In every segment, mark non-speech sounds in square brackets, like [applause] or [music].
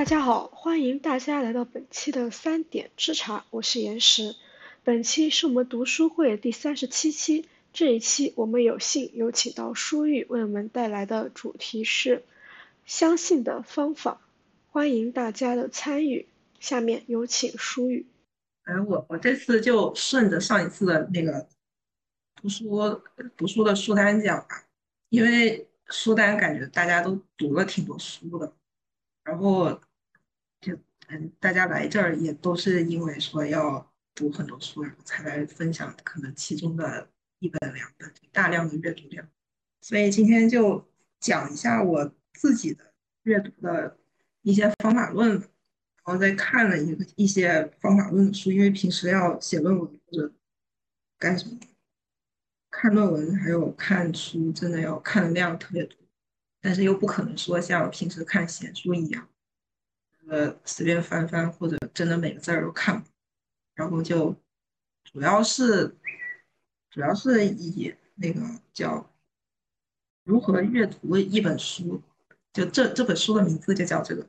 大家好，欢迎大家来到本期的三点之茶，我是岩石。本期是我们读书会第三十七期，这一期我们有幸有请到舒玉为我们带来的主题是相信的方法，欢迎大家的参与。下面有请舒玉。哎，我我这次就顺着上一次的那个读书读书的书单讲吧，因为书单感觉大家都读了挺多书的。然后嗯，大家来这儿也都是因为说要读很多书，然后才来分享可能其中的一本两本大量的阅读量。所以今天就讲一下我自己的阅读的一些方法论，然后再看了一个一些方法论的书，因为平时要写论文或者干什么，看论文还有看书，真的要看的量特别多。但是又不可能说像平时看闲书一样，呃，随便翻翻或者真的每个字儿都看，然后就主要是主要是以那个叫如何阅读一本书，就这这本书的名字就叫这个，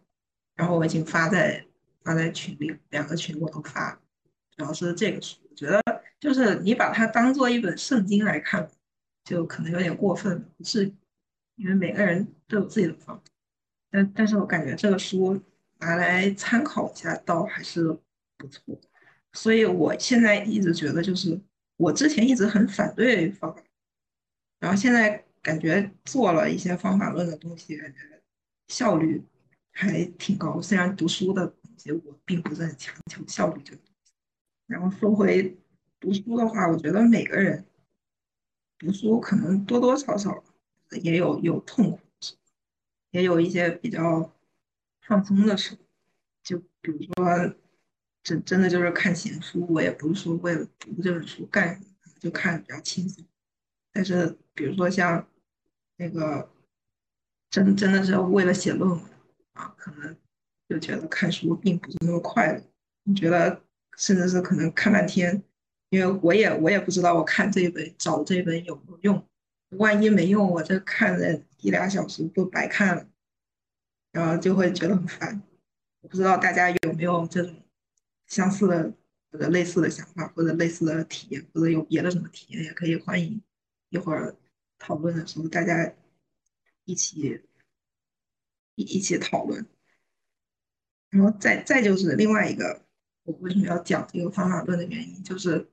然后我已经发在发在群里，两个群我都发，主要是这个书，我觉得就是你把它当做一本圣经来看，就可能有点过分，是。因为每个人都有自己的方法，但但是我感觉这个书拿来参考一下倒还是不错，所以我现在一直觉得就是我之前一直很反对方法，然后现在感觉做了一些方法论的东西，感觉效率还挺高。虽然读书的东西我并不是很强求效率这个东西，然后说回读书的话，我觉得每个人读书可能多多少少。也有有痛苦，也有一些比较放松的时候，就比如说，真真的就是看闲书，我也不是说为了读这本书干什么，就看比较轻松。但是比如说像那个，真真的是为了写论文啊，可能就觉得看书并不是那么快乐。你觉得甚至是可能看半天，因为我也我也不知道我看这一本找这一本有没有用。万一没用，我这看了一俩小时都白看了，然后就会觉得很烦。我不知道大家有没有这种相似的或者类似的想法，或者类似的体验，或者有别的什么体验，也可以欢迎一会儿讨论的时候大家一起一一起讨论。然后再再就是另外一个，我为什么要讲这个方法论的原因，就是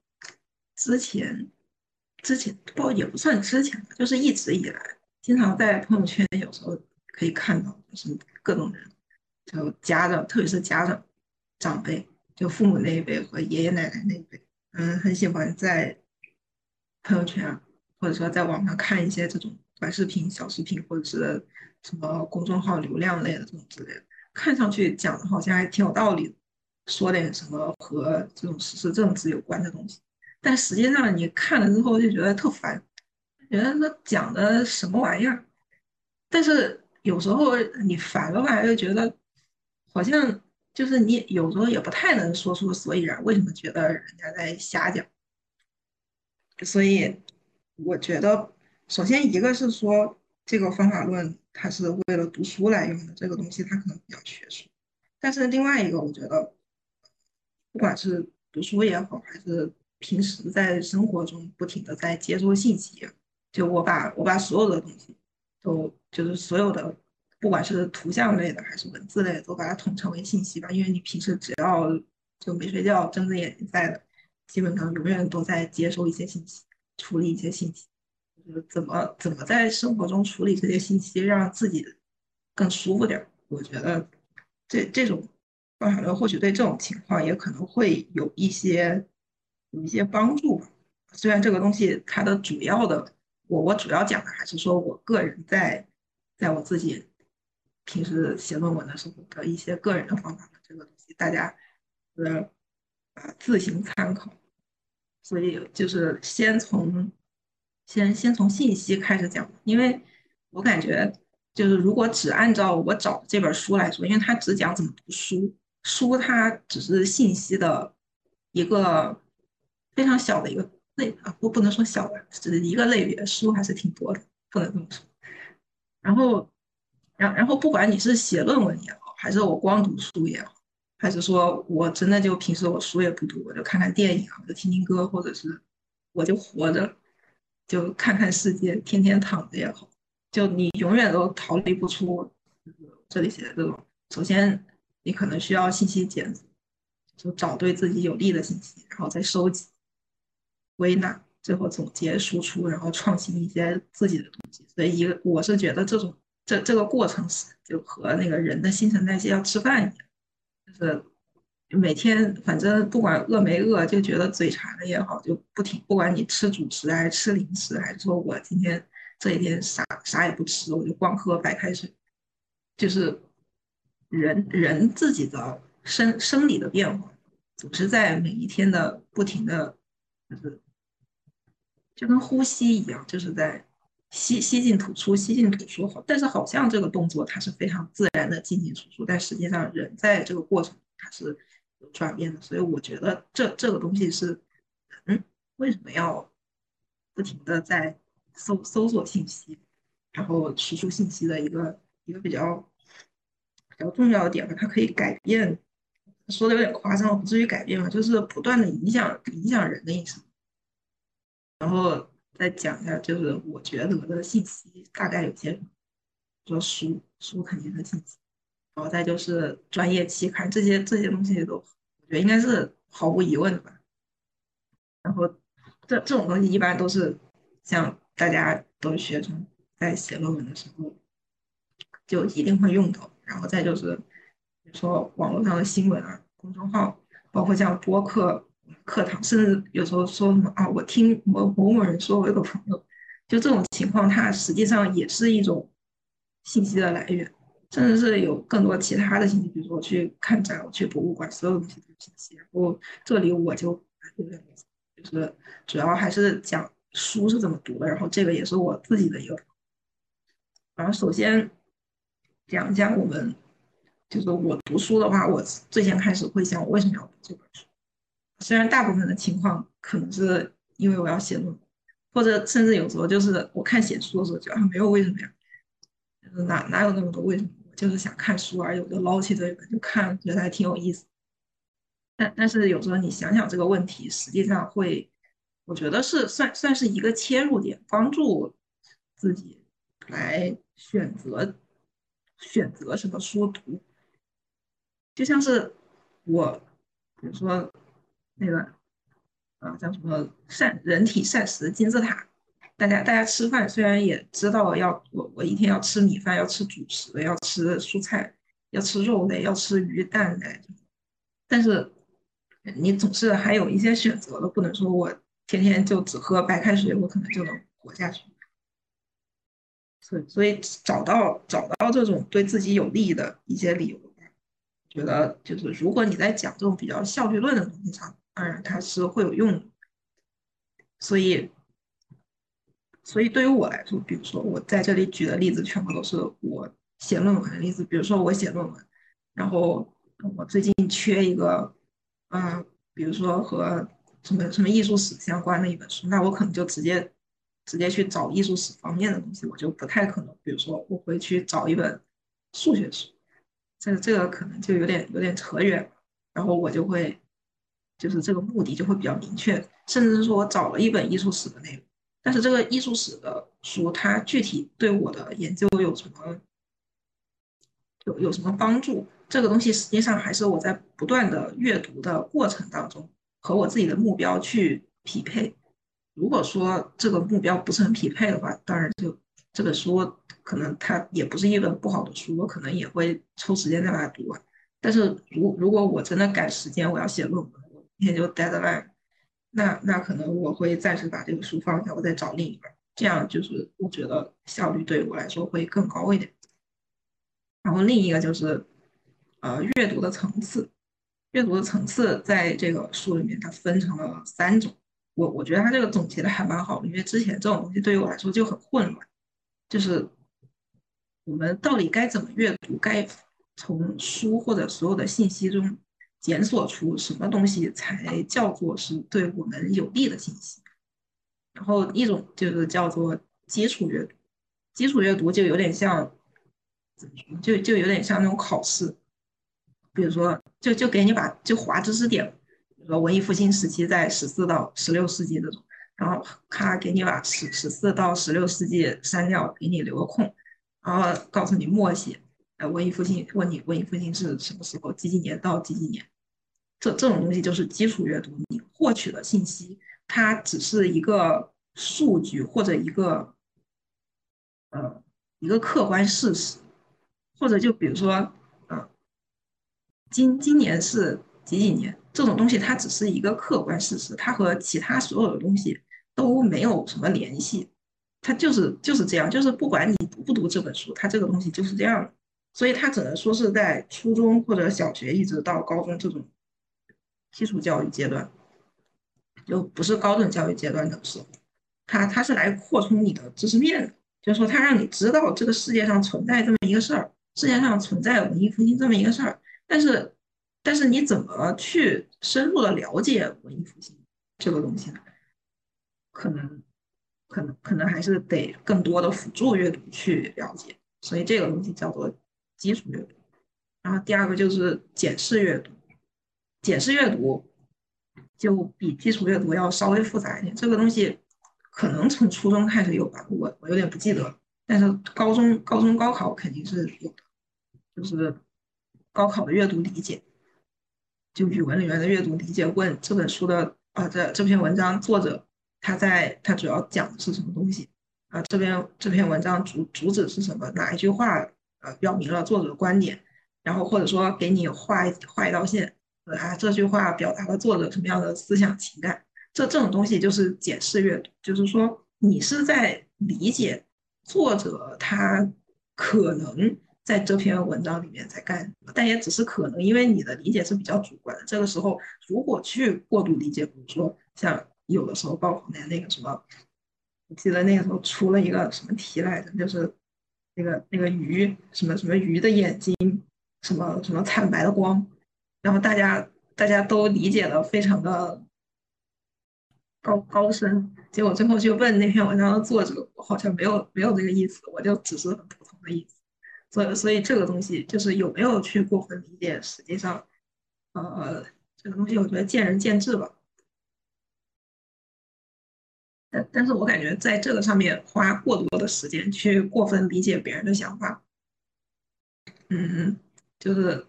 之前。之前不也不算之前吧，就是一直以来，经常在朋友圈有时候可以看到，就是各种人，就家长，特别是家长长辈，就父母那一辈和爷爷奶奶那一辈，嗯，很喜欢在朋友圈啊或者说在网上看一些这种短视频、小视频，或者是什么公众号流量类的这种之类的，看上去讲的好像还挺有道理，说点什么和这种时事政治有关的东西。但实际上，你看了之后就觉得特烦，觉得说讲的什么玩意儿。但是有时候你烦了吧，又觉得好像就是你有时候也不太能说出所以然，为什么觉得人家在瞎讲？所以我觉得，首先一个是说这个方法论它是为了读书来用的，这个东西它可能比较学术。但是另外一个，我觉得不管是读书也好，还是平时在生活中不停的在接收信息，就我把我把所有的东西都就是所有的，不管是图像类的还是文字类的，都把它统称为信息吧。因为你平时只要就没睡觉睁着眼睛在的，基本上永远都在接收一些信息，处理一些信息。就是怎么怎么在生活中处理这些信息，让自己更舒服点。我觉得这这种方法论或许对这种情况也可能会有一些。有一些帮助吧，虽然这个东西它的主要的，我我主要讲的还是说我个人在在我自己平时写论文的时候的一些个人的方法，这个东西大家呃啊自行参考。所以就是先从先先从信息开始讲，因为我感觉就是如果只按照我找这本书来说，因为它只讲怎么读书，书它只是信息的一个。非常小的一个类啊，不不能说小吧，只是一个类别，书还是挺多的，不能这么说。然后，然然后不管你是写论文也好，还是我光读书也好，还是说我真的就平时我书也不读，我就看看电影，我就听听歌，或者是我就活着，就看看世界，天天躺着也好，就你永远都逃离不出这里写的这种。首先，你可能需要信息检索，就找对自己有利的信息，然后再收集、归纳。最后总结输出，然后创新一些自己的东西。所以，一个我是觉得这种这这个过程是就和那个人的新陈代谢要吃饭一样，就是每天反正不管饿没饿，就觉得嘴馋了也好，就不停。不管你吃主食还是吃零食，还是说我今天这一天啥啥也不吃，我就光喝白开水，就是人人自己的生生理的变化，总是在每一天的不停的，就是。就跟呼吸一样，就是在吸吸进吐出，吸进吐出。好，但是好像这个动作它是非常自然的进进出出，但实际上人在这个过程它是有转变的。所以我觉得这这个东西是，嗯，为什么要不停的在搜搜索信息，然后输出信息的一个一个比较比较重要的点吧？它可以改变，说的有点夸张，不至于改变吧，就是不断的影响影响人的意识。然后再讲一下，就是我觉得的信息大概有些什么，说书书肯定是信息，然后再就是专业期刊这些这些东西都，我觉得应该是毫无疑问的吧。然后这这种东西一般都是像大家都学生在写论文的时候就一定会用到。然后再就是比如说网络上的新闻啊，公众号，包括像播客。课堂，甚至有时候说什么啊，我听某某某人说，我有个朋友，就这种情况，它实际上也是一种信息的来源，甚至是有更多其他的信息，比如说去看展，我去博物馆，所有东西都是信息。然后这里我就就是主要还是讲书是怎么读的，然后这个也是我自己的一个。然后首先讲一下我们，就是我读书的话，我最先开始会想，我为什么要读这本书。虽然大部分的情况可能是因为我要写论文，或者甚至有时候就是我看写书的时候，觉得没有为什么呀，哪哪有那么多为什么？我就是想看书而已，我就捞起这一本就看，觉得还挺有意思。但但是有时候你想想这个问题，实际上会，我觉得是算算是一个切入点，帮助自己来选择选择什么书读。就像是我，比如说。那个啊，叫什么膳人体膳食金字塔？大家大家吃饭虽然也知道要我我一天要吃米饭，要吃主食，要吃蔬菜，要吃肉类，要吃鱼蛋类，但是你总是还有一些选择的，不能说我天天就只喝白开水，我可能就能活下去。所以所以找到找到这种对自己有利的一些理由，觉得就是如果你在讲这种比较效率论的东西上。当然，它是会有用的，所以，所以对于我来说，比如说我在这里举的例子，全部都是我写论文的例子。比如说我写论文，然后我最近缺一个，嗯，比如说和什么什么艺术史相关的一本书，那我可能就直接直接去找艺术史方面的东西，我就不太可能，比如说我会去找一本数学书，这这个可能就有点有点扯远，然后我就会。就是这个目的就会比较明确，甚至是说我找了一本艺术史的内容，但是这个艺术史的书，它具体对我的研究有什么有有什么帮助？这个东西实际上还是我在不断的阅读的过程当中和我自己的目标去匹配。如果说这个目标不是很匹配的话，当然就这本书可能它也不是一本不好的书，我可能也会抽时间再把它读完。但是如如果我真的赶时间，我要写论文。也就 deadline，那那可能我会暂时把这个书放下，我再找另一本，这样就是我觉得效率对于我来说会更高一点。然后另一个就是，呃，阅读的层次，阅读的层次在这个书里面它分成了三种，我我觉得它这个总结的还蛮好的，因为之前这种东西对于我来说就很混乱，就是我们到底该怎么阅读，该从书或者所有的信息中。检索出什么东西才叫做是对我们有利的信息，然后一种就是叫做基础阅读，基础阅读就有点像怎么说，就就有点像那种考试，比如说就就给你把就划知识点，比如说文艺复兴时期在十四到十六世纪这种，然后咔给你把十十四到十六世纪删掉，给你留个空，然后告诉你默写，呃，文艺复兴问你文艺复兴是什么时候，几几年到几几年，这这种东西就是基础阅读，你获取的信息它只是一个数据或者一个呃一个客观事实，或者就比如说。今今年是几几年？这种东西它只是一个客观事实，它和其他所有的东西都没有什么联系，它就是就是这样，就是不管你读不读这本书，它这个东西就是这样的，所以它只能说是在初中或者小学一直到高中这种基础教育阶段，就不是高等教育阶段的时候，它它是来扩充你的知识面的，就是说它让你知道这个世界上存在这么一个事儿，世界上存在文艺复兴这么一个事儿。但是，但是你怎么去深入的了解文艺复兴这个东西呢？可能，可能，可能还是得更多的辅助阅读去了解。所以这个东西叫做基础阅读。然后第二个就是检视阅读，检视阅读就比基础阅读要稍微复杂一点。这个东西可能从初中开始有吧，我我有点不记得。但是高中、高中高考肯定是有的，就是。高考的阅读理解，就语文里面的阅读理解，问这本书的啊，这这篇文章作者他在他主要讲的是什么东西啊？这篇这篇文章主主旨是什么？哪一句话呃表明了作者的观点？然后或者说给你画一画一道线，啊，这句话表达了作者什么样的思想情感？这这种东西就是检视阅读，就是说你是在理解作者他可能。在这篇文章里面在干什么，但也只是可能，因为你的理解是比较主观的。这个时候，如果去过度理解，比如说像有的时候高考那那个什么，我记得那个时候出了一个什么题来着，就是那个那个鱼什么什么鱼的眼睛，什么什么惨白的光，然后大家大家都理解的非常的高高深，结果最后去问那篇文章的作者，我好像没有没有这个意思，我就只是很普通的意思。所以，所以这个东西就是有没有去过分理解，实际上，呃，这个东西我觉得见仁见智吧。但但是我感觉在这个上面花过多的时间去过分理解别人的想法，嗯，就是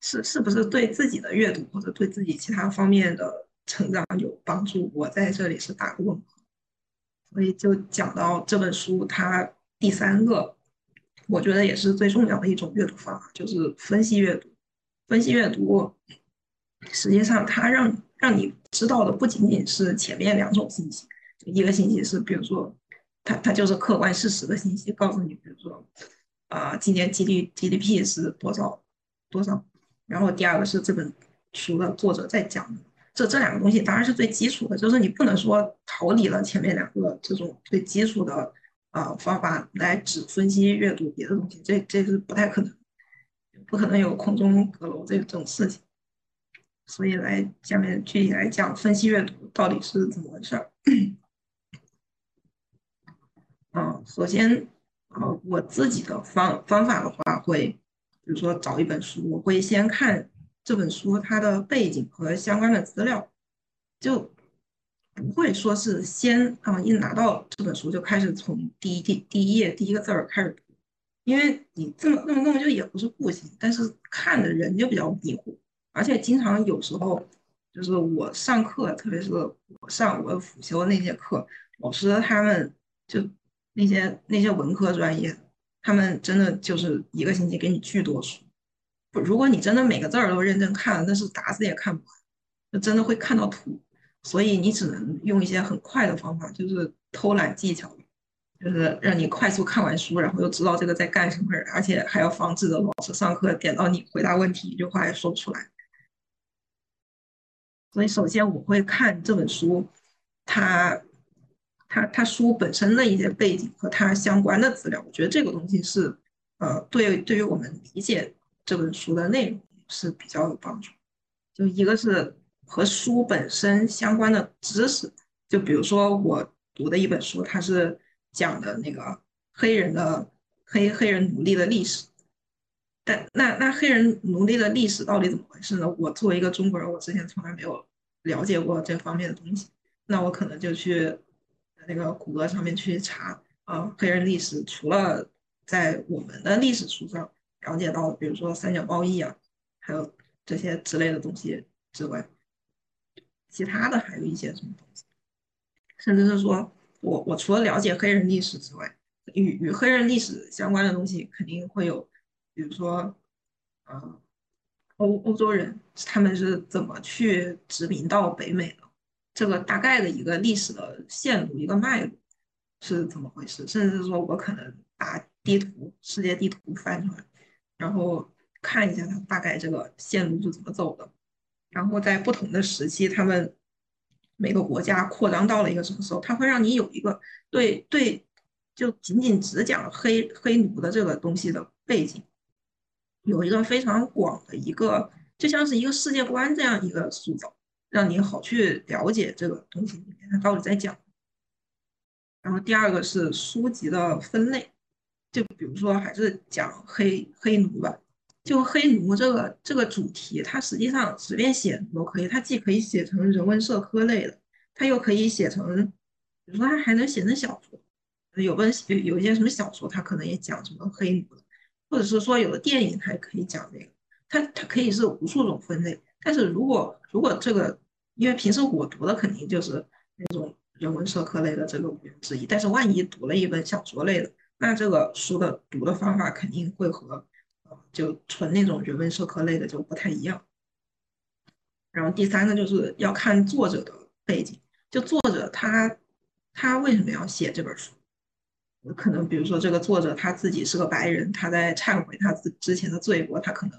是是不是对自己的阅读或者对自己其他方面的成长有帮助？我在这里是打个问号。所以就讲到这本书，它第三个。我觉得也是最重要的一种阅读方法，就是分析阅读。分析阅读，实际上它让让你知道的不仅仅是前面两种信息，一个信息是，比如说，它它就是客观事实的信息，告诉你，比如说，啊，今年 G D G D P 是多少多少。然后第二个是这本书的作者在讲的，这这两个东西当然是最基础的，就是你不能说逃离了前面两个这种最基础的。啊，方法来只分析阅读别的东西，这这是不太可能，不可能有空中阁楼这种事情。所以来下面具体来讲分析阅读到底是怎么回事儿。嗯，首先，呃，我自己的方方法的话，会比如说找一本书，我会先看这本书它的背景和相关的资料，就。不会说是先啊，一拿到这本书就开始从第一第第一页第一个字儿开始读，因为你这么那么那么就也不是不行，但是看的人就比较迷糊，而且经常有时候就是我上课，特别是我上我辅修那些课，老师他们就那些那些文科专业，他们真的就是一个星期给你巨多书，不，如果你真的每个字儿都认真看，那是打死也看不完，就真的会看到吐。所以你只能用一些很快的方法，就是偷懒技巧，就是让你快速看完书，然后又知道这个在干什么，而且还要防止着老师上课点到你回答问题一句话也说不出来。所以首先我会看这本书，它它它书本身的一些背景和它相关的资料，我觉得这个东西是呃对对于我们理解这本书的内容是比较有帮助。就一个是。和书本身相关的知识，就比如说我读的一本书，它是讲的那个黑人的黑黑人奴隶的历史，但那那黑人奴隶的历史到底怎么回事呢？我作为一个中国人，我之前从来没有了解过这方面的东西，那我可能就去那个谷歌上面去查啊，黑人历史除了在我们的历史书上了解到，比如说三角贸易啊，还有这些之类的东西之外，其他的还有一些什么东西，甚至是说我我除了了解黑人历史之外，与与黑人历史相关的东西肯定会有。比如说，呃，欧欧洲人他们是怎么去殖民到北美的？这个大概的一个历史的线路、一个脉络是怎么回事？甚至说我可能把地图、世界地图翻出来，然后看一下它大概这个线路是怎么走的。然后在不同的时期，他们每个国家扩张到了一个什么时候，它会让你有一个对对，就仅仅只讲黑黑奴的这个东西的背景。有一个非常广的一个，就像是一个世界观这样一个塑造，让你好去了解这个东西里面它到底在讲。然后第二个是书籍的分类，就比如说还是讲黑黑奴吧，就黑奴这个这个主题，它实际上随便写都可以，它既可以写成人文社科类的，它又可以写成，比如说它还能写成小说，有本有有一些什么小说，它可能也讲什么黑奴的。或者是说，有的电影它也可以讲这个，它它可以是无数种分类。但是如果如果这个，因为平时我读的肯定就是那种人文社科类的这个五分之一，但是万一读了一本小说类的，那这个书的读的方法肯定会和就纯那种人文社科类的就不太一样。然后第三个就是要看作者的背景，就作者他他为什么要写这本书？可能比如说这个作者他自己是个白人，他在忏悔他自之前的罪过，他可能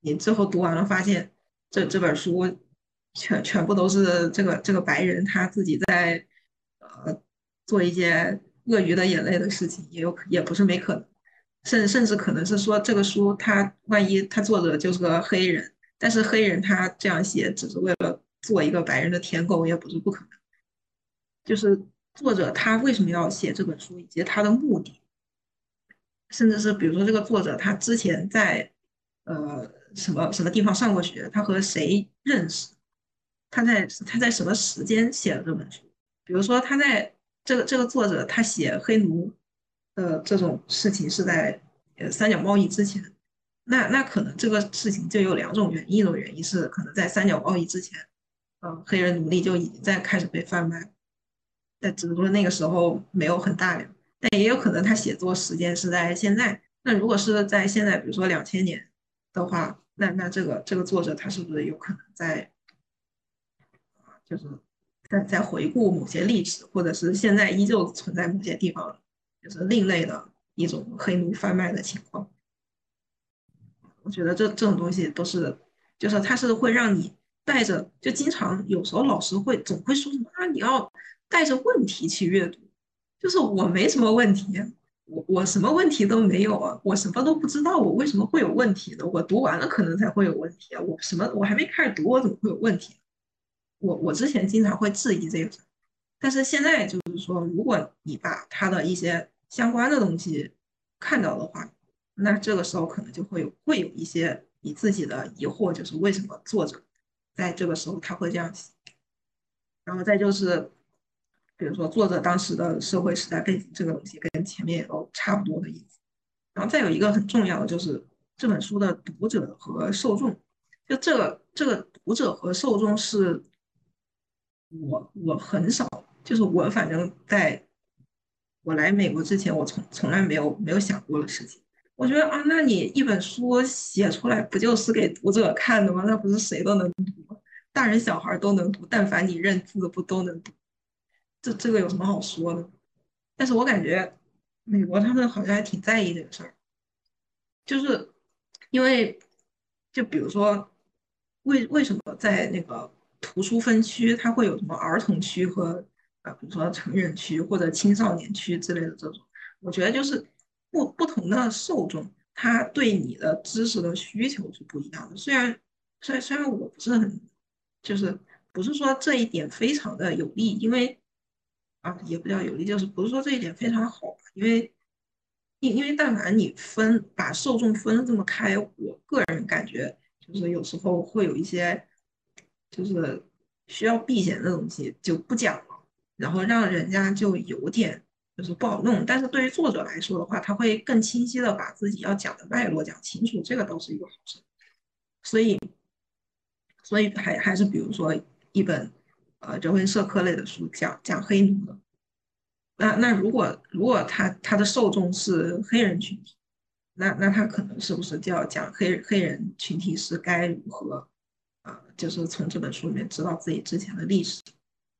你最后读完了发现这这本书全全部都是这个这个白人他自己在呃做一些鳄鱼的眼泪的事情，也有也不是没可能，甚甚至可能是说这个书他万一他作者就是个黑人，但是黑人他这样写只是为了做一个白人的舔狗，也不是不可能，就是。作者他为什么要写这本书，以及他的目的，甚至是比如说这个作者他之前在呃什么什么地方上过学，他和谁认识，他在他在什么时间写了这本书？比如说他在这个这个作者他写黑奴的这种事情是在呃三角贸易之前，那那可能这个事情就有两种原因，一种原因是可能在三角贸易之前，呃黑人奴隶就已经在开始被贩卖。但只不过那个时候没有很大量，但也有可能他写作时间是在现在。那如果是在现在，比如说两千年的话，那那这个这个作者他是不是有可能在就是在在回顾某些历史，或者是现在依旧存在某些地方，就是另类的一种黑奴贩卖的情况？我觉得这这种东西都是，就是他是会让你带着，就经常有时候老师会总会说什么啊，你要。带着问题去阅读，就是我没什么问题，我我什么问题都没有啊，我什么都不知道，我为什么会有问题呢？我读完了可能才会有问题啊，我什么我还没开始读，我怎么会有问题？我我之前经常会质疑这个，但是现在就是说，如果你把他的一些相关的东西看到的话，那这个时候可能就会有会有一些你自己的疑惑，就是为什么作者在这个时候他会这样写，然后再就是。比如说，作者当时的社会时代背景这个东西跟前面也都差不多的意思。然后再有一个很重要的就是这本书的读者和受众，就这个这个读者和受众是我我很少，就是我反正在我来美国之前，我从从来没有没有想过的事情。我觉得啊，那你一本书写出来不就是给读者看的吗？那不是谁都能读？大人小孩都能读，但凡你认字不都能读？这这个有什么好说的？但是我感觉美国他们好像还挺在意这个事儿，就是因为就比如说为为什么在那个图书分区，它会有什么儿童区和啊，比如说成人区或者青少年区之类的这种，我觉得就是不不同的受众，他对你的知识的需求是不一样的。虽然虽然虽然我不是很就是不是说这一点非常的有利，因为。啊，也不叫有利，就是不是说这一点非常好，因为因因为但凡你分把受众分的这么开，我个人感觉就是有时候会有一些就是需要避嫌的东西就不讲了，然后让人家就有点就是不好弄。但是对于作者来说的话，他会更清晰的把自己要讲的脉络讲清楚，这个倒是一个好事。所以，所以还还是比如说一本呃人文社科类的书，讲讲黑奴的。那那如果如果他他的受众是黑人群体，那那他可能是不是就要讲黑黑人群体是该如何啊？就是从这本书里面知道自己之前的历史，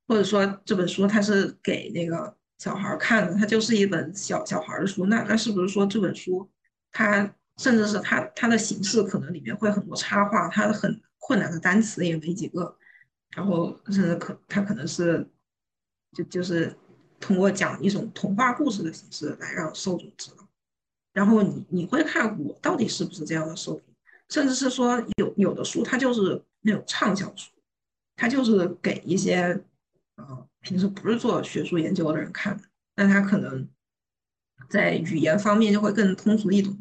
或者说这本书它是给那个小孩看的，它就是一本小小孩的书，那那是不是说这本书它甚至是它它的形式可能里面会很多插画，它很困难的单词也没几个，然后甚至可它可能是就就是。通过讲一种童话故事的形式来让受众知道，然后你你会看我到底是不是这样的受众，甚至是说有有的书它就是那种畅销书，它就是给一些呃平时不是做学术研究的人看的，那他可能在语言方面就会更通俗易懂。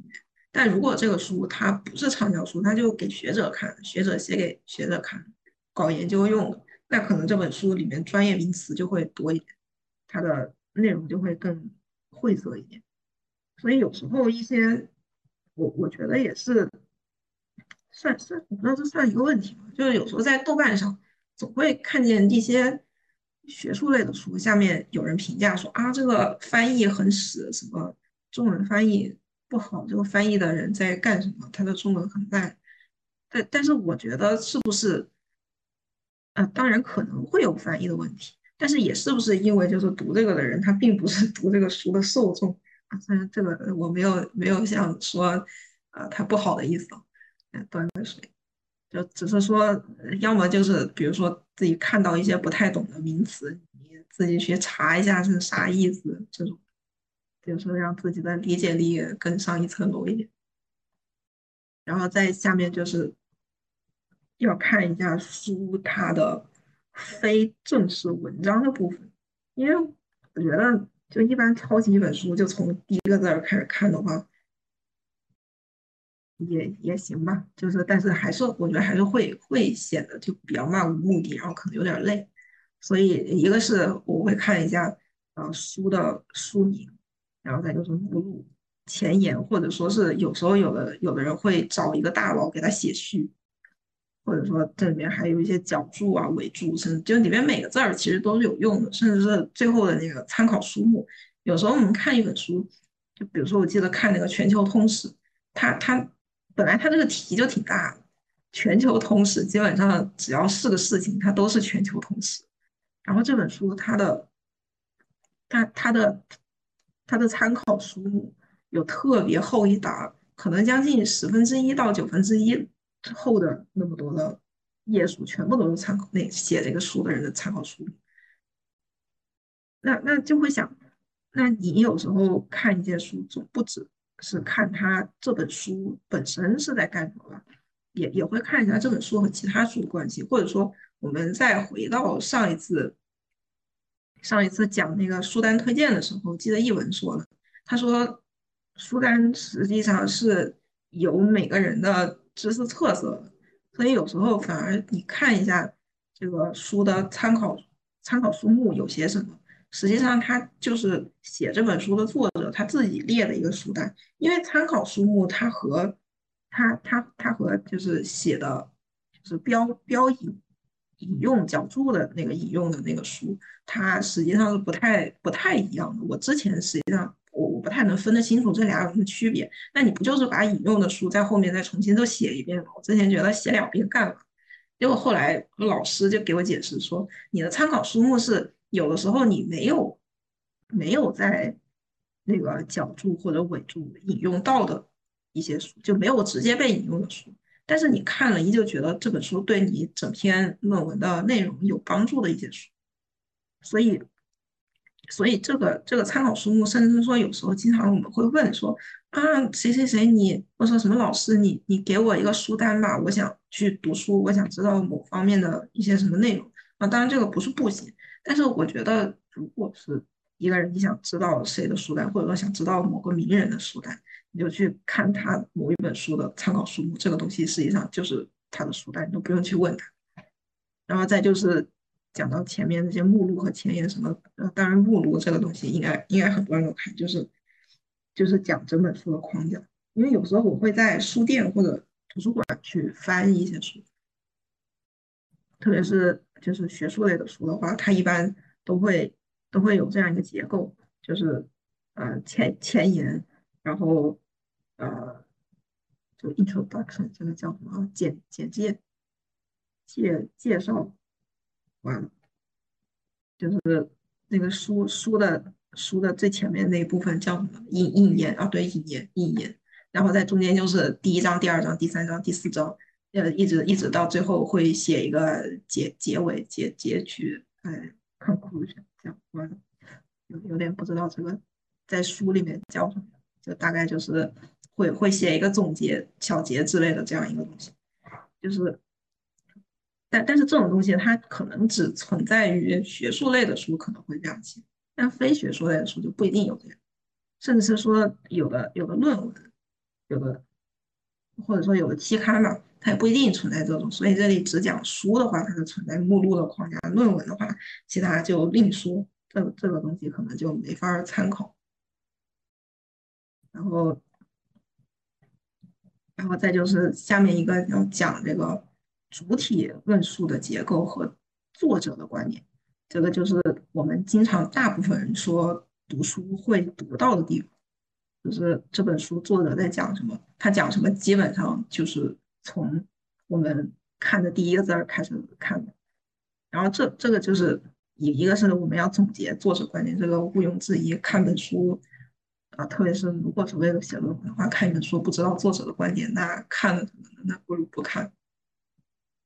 但如果这个书它不是畅销书，它就给学者看，学者写给学者看，搞研究用，那可能这本书里面专业名词就会多一点。它的内容就会更晦涩一点，所以有时候一些我我觉得也是算算，我不知道这算一个问题吗？就是有时候在豆瓣上总会看见一些学术类的书下面有人评价说啊，这个翻译很屎，什么中文翻译不好，这个翻译的人在干什么？他的中文很烂。但但是我觉得是不是啊？当然可能会有翻译的问题。但是也是不是因为就是读这个的人，他并不是 [laughs] 读这个书的受众啊？虽然这个我没有没有想说，呃，他不好的意思，端个水，就只是说，要么就是比如说自己看到一些不太懂的名词，你自己去查一下是啥意思，这种，就是让自己的理解力更上一层楼一点。然后在下面就是要看一下书它的。非正式文章的部分，因为我觉得，就一般抄袭一本书，就从第一个字儿开始看的话，也也行吧。就是，但是还是我觉得还是会会显得就比较漫无目的，然后可能有点累。所以，一个是我会看一下呃书的书名，然后再就是目录、前言，或者说是有时候有的有的人会找一个大佬给他写序。或者说这里面还有一些脚注啊、尾注，甚至就里面每个字儿其实都是有用的，甚至是最后的那个参考书目。有时候我们看一本书，就比如说我记得看那个《全球通史》，它它本来它这个题就挺大的，《全球通史》基本上只要是个事情，它都是全球通史。然后这本书它的它它的它的参考书目有特别厚一沓，可能将近十分之一到九分之一。后的那么多的页数，全部都是参考那写这个书的人的参考书。那那就会想，那你有时候看一件书，总不只是看他这本书本身是在干什么吧，也也会看一下这本书和其他书的关系。或者说，我们再回到上一次，上一次讲那个书单推荐的时候，记得译文说了，他说书单实际上是由每个人的。知识特色，所以有时候反而你看一下这个书的参考参考书目有些什么，实际上它就是写这本书的作者他自己列的一个书单。因为参考书目它和它它它和就是写的，就是标标引引用脚注的那个引用的那个书，它实际上是不太不太一样的。我之前实际上。我我不太能分得清楚这俩有什么区别。那你不就是把引用的书在后面再重新都写一遍吗？我之前觉得写两遍干嘛？结果后来老师就给我解释说，你的参考书目是有的时候你没有没有在那个脚注或者尾注引用到的一些书，就没有直接被引用的书，但是你看了依旧觉得这本书对你整篇论文的内容有帮助的一些书，所以。所以这个这个参考书目，甚至说有时候经常我们会问说啊谁谁谁你，或者说什么老师你你给我一个书单吧，我想去读书，我想知道某方面的一些什么内容啊。当然这个不是不行，但是我觉得如果是一个人你想知道谁的书单，或者说想知道某个名人的书单，你就去看他某一本书的参考书目，这个东西实际上就是他的书单，你都不用去问他。然后再就是讲到前面那些目录和前言什么，呃，当然目录这个东西应该应该很多人都看，就是就是讲整本书的框架。因为有时候我会在书店或者图书馆去翻一些书，特别是就是学术类的书的话，它一般都会都会有这样一个结构，就是呃前前言，然后呃就 introduction 这个叫什么简简介介介绍完了，就是那个书书的书的最前面那一部分叫什么引引言啊？对，引言引言。然后在中间就是第一章、第二章、第三章、第四章，呃，一直一直到最后会写一个结结尾、结结局，哎，conclusion 这样，完了有有点不知道这个在书里面叫什么，就大概就是会会写一个总结、小结之类的这样一个东西，就是，但但是这种东西它可能只存在于学术类的书可能会这样写，但非学术类的书就不一定有这样，甚至是说有的有的论文。有的，或者说有的期刊嘛，它也不一定存在这种，所以这里只讲书的话，它是存在目录的框架；论文的话，其他就另说。这这个东西可能就没法参考。然后，然后再就是下面一个要讲这个主体论述的结构和作者的观点，这个就是我们经常大部分人说读书会读到的地方。就是这本书作者在讲什么，他讲什么基本上就是从我们看的第一个字儿开始看的。然后这这个就是一一个是我们要总结作者观点，这个毋庸置疑。看本书啊，特别是如果是为了写论文的话，看一本书不知道作者的观点，那看了？那不如不看。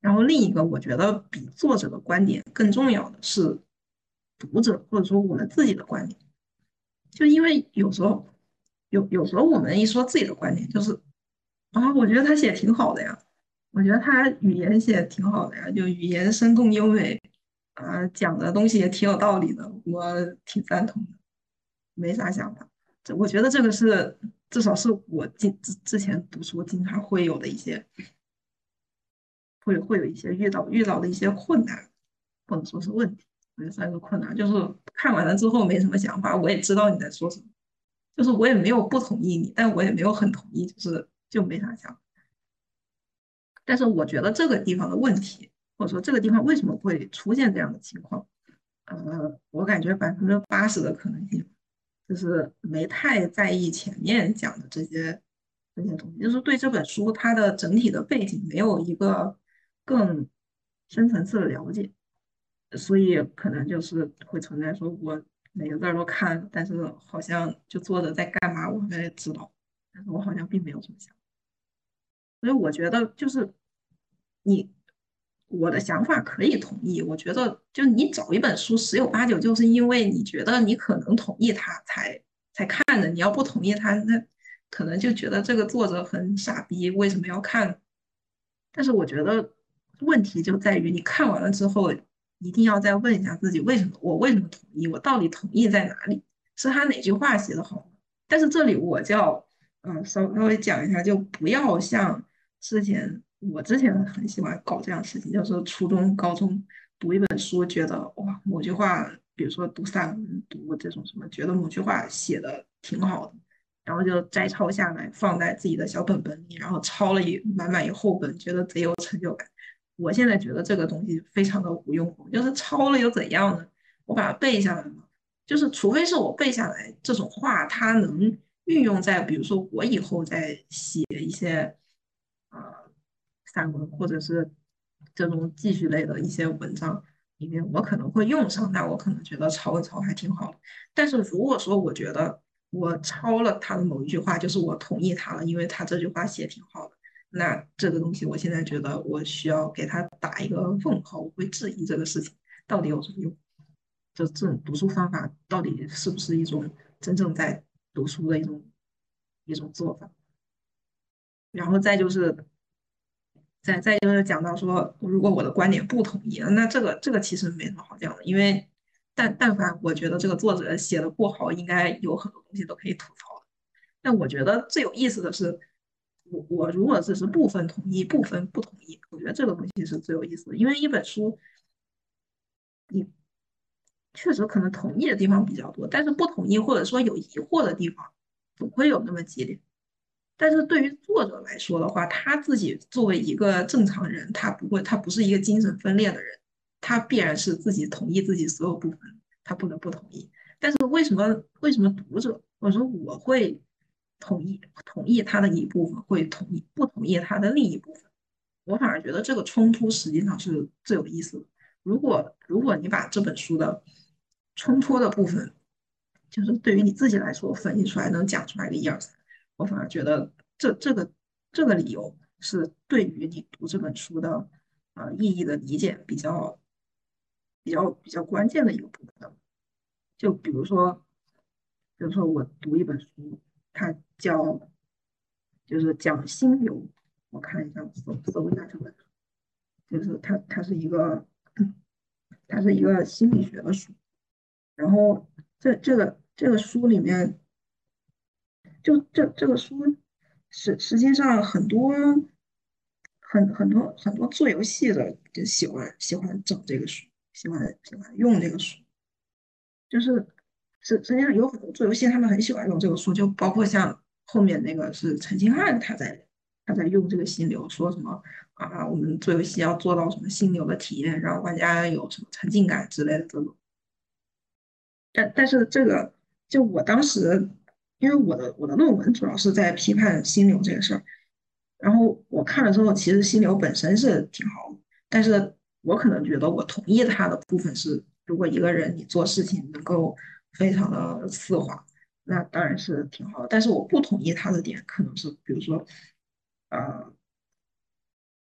然后另一个，我觉得比作者的观点更重要的是读者或者说我们自己的观点，就因为有时候。有有时候我们一说自己的观点，就是啊，我觉得他写挺好的呀，我觉得他语言写挺好的呀，就语言生动优美，啊，讲的东西也挺有道理的，我挺赞同的，没啥想法。这我觉得这个是至少是我经之之前读书经常会有的一些，会会有一些遇到遇到的一些困难，或者说是问题，我觉得算是困难，就是看完了之后没什么想法，我也知道你在说什么。就是我也没有不同意你，但我也没有很同意，就是就没啥想。但是我觉得这个地方的问题，或者说这个地方为什么会出现这样的情况，呃，我感觉百分之八十的可能性就是没太在意前面讲的这些这些东西，就是对这本书它的整体的背景没有一个更深层次的了解，所以可能就是会存在说我。每个字都看，但是好像就作者在干嘛，我也知道，但是我好像并没有这么想。所以我觉得就是你我的想法可以同意。我觉得就你找一本书，十有八九就是因为你觉得你可能同意他才才看的。你要不同意他，那可能就觉得这个作者很傻逼，为什么要看？但是我觉得问题就在于你看完了之后。一定要再问一下自己，为什么我为什么同意？我到底同意在哪里？是他哪句话写的好？但是这里我就要，嗯，稍稍微讲一下，就不要像之前我之前很喜欢搞这样事情，就是初中、高中读一本书，觉得哇，某句话，比如说读散文、读这种什么，觉得某句话写的挺好的，然后就摘抄下来，放在自己的小本本里，然后抄了一满满一厚本，觉得贼有成就感。我现在觉得这个东西非常的无用功，就是抄了又怎样呢？我把它背下来嘛，就是除非是我背下来这种话，它能运用在比如说我以后在写一些呃散文或者是这种记叙类的一些文章里面，我可能会用上，那我可能觉得抄一抄还挺好的。但是如果说我觉得我抄了他的某一句话，就是我同意他了，因为他这句话写挺好的。那这个东西，我现在觉得我需要给他打一个问号，我会质疑这个事情到底有什么用？就这种读书方法到底是不是一种真正在读书的一种一种做法？然后再就是，再再就是讲到说，如果我的观点不统一，那这个这个其实没什么好讲的，因为但但凡我觉得这个作者写的不好，应该有很多东西都可以吐槽的。但我觉得最有意思的是，我我如果只是部分同意，部分不同意，我觉得这个东西是最有意思的。因为一本书，你确实可能同意的地方比较多，但是不同意或者说有疑惑的地方，总会有那么几点。但是对于作者来说的话，他自己作为一个正常人，他不会，他不是一个精神分裂的人，他必然是自己同意自己所有部分，他不能不同意。但是为什么为什么读者，我说我会同意同意他的一部分，会同意不同意他的另一部分？我反而觉得这个冲突实际上是最有意思的。如果如果你把这本书的冲突的部分，就是对于你自己来说分析出来，能讲出来个一二三。我反而觉得这这个这个理由是对于你读这本书的呃意义的理解比较比较比较关键的一个部分。就比如说，比如说我读一本书，它叫就是讲心流。我看一下，搜搜一下这本书，就是它它是一个它是一个心理学的书。然后这这个这个书里面。就这这个书，实实际上很多很很多很多做游戏的就喜欢喜欢整这个书，喜欢喜欢用这个书，就是实实际上有很多做游戏他们很喜欢用这个书，就包括像后面那个是陈星汉他在他在用这个心流，说什么啊我们做游戏要做到什么心流的体验，让玩家有什么沉浸感之类的这种。但但是这个就我当时。因为我的我的论文主要是在批判心流这个事儿，然后我看了之后，其实心流本身是挺好的，但是我可能觉得我同意他的部分是，如果一个人你做事情能够非常的丝滑，那当然是挺好的，但是我不同意他的点可能是，比如说，呃，